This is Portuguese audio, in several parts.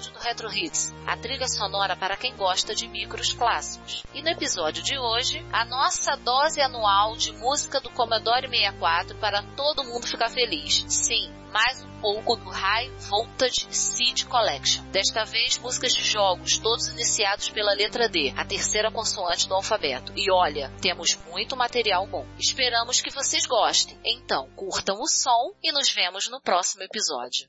episódio do Retro Hits, a trilha sonora para quem gosta de micros clássicos. E no episódio de hoje, a nossa dose anual de música do Commodore 64 para todo mundo ficar feliz. Sim, mais um pouco do High Voltage Seed Collection. Desta vez, músicas de jogos, todos iniciados pela letra D, a terceira consoante do alfabeto. E olha, temos muito material bom. Esperamos que vocês gostem. Então, curtam o som e nos vemos no próximo episódio.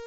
you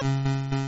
うん。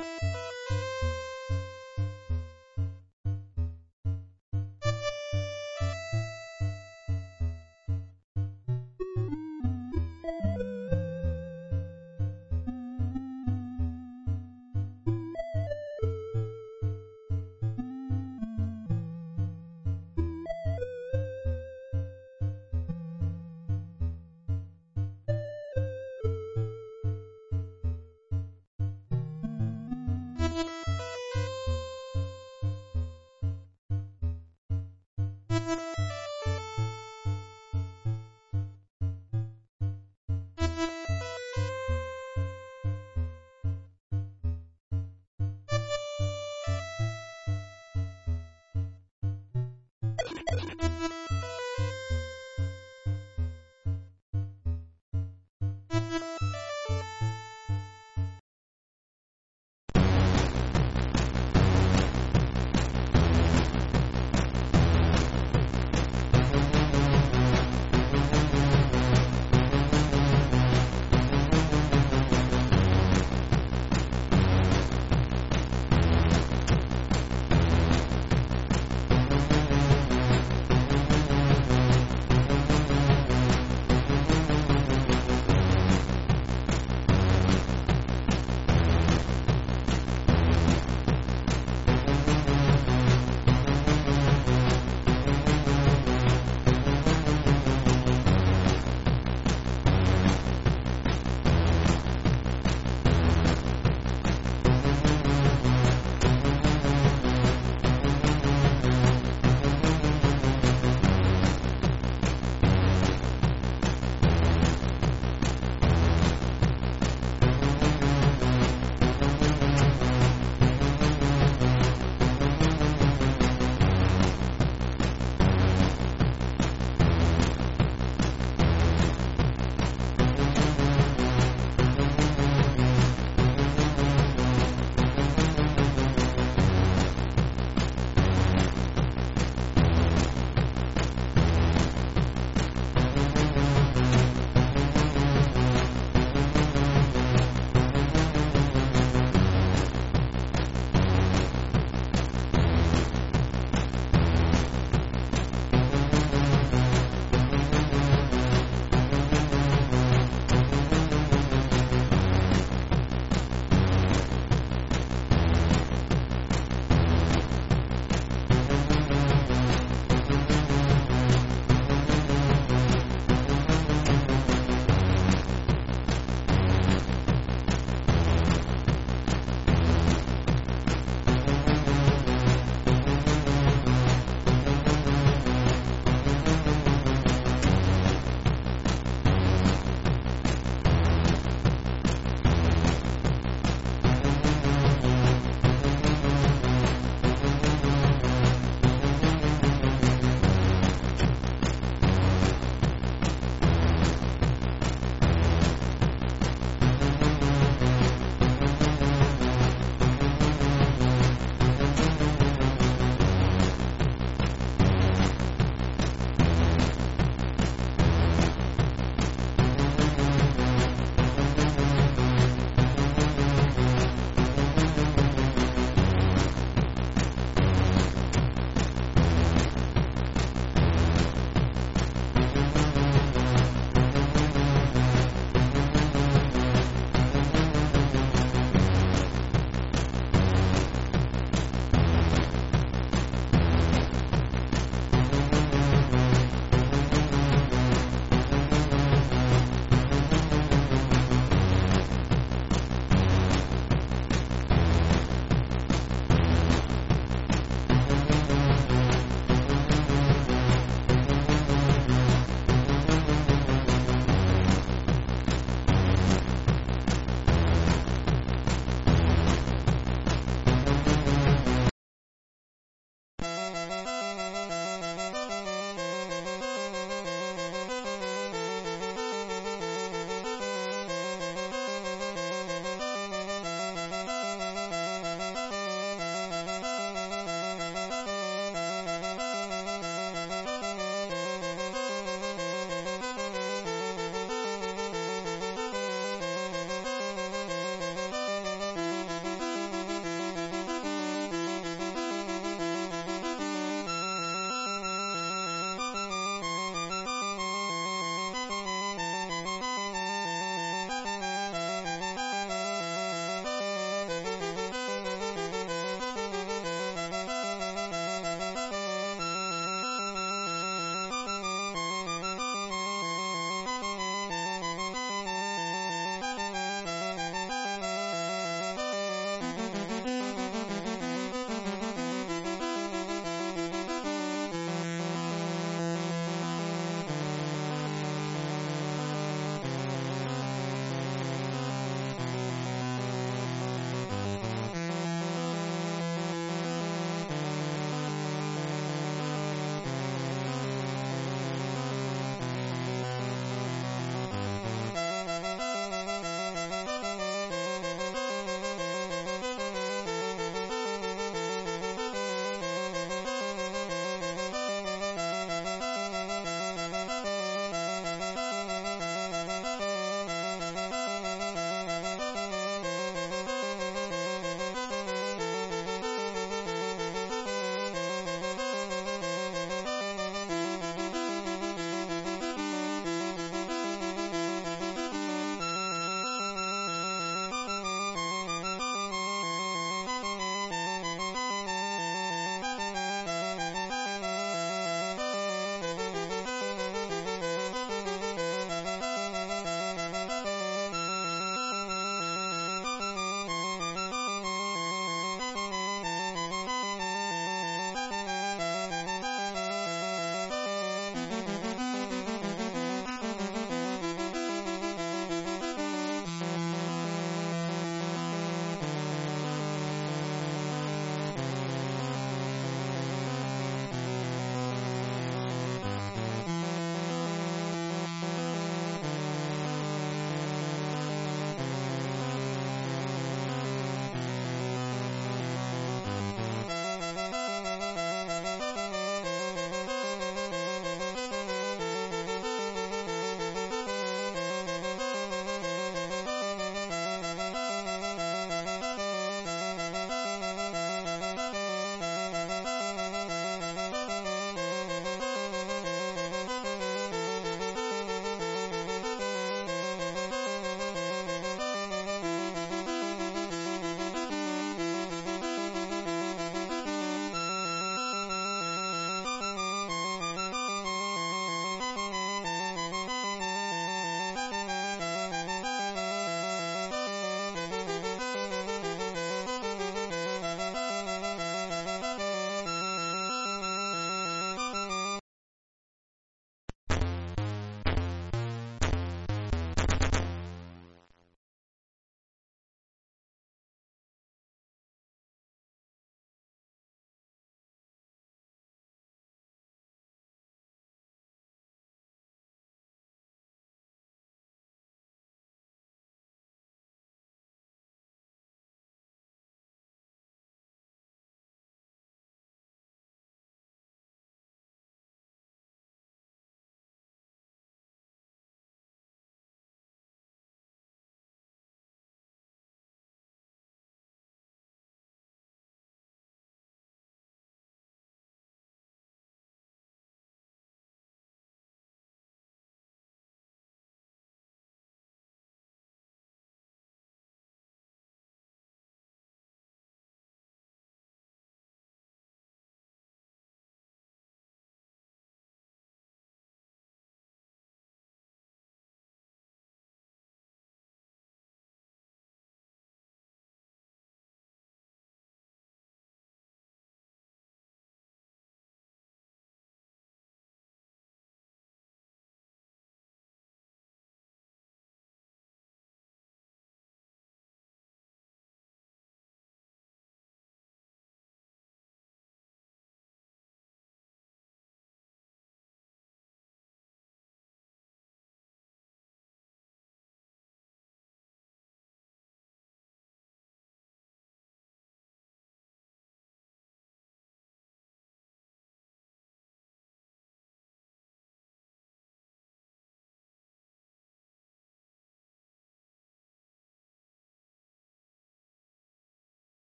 Música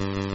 Mm-hmm.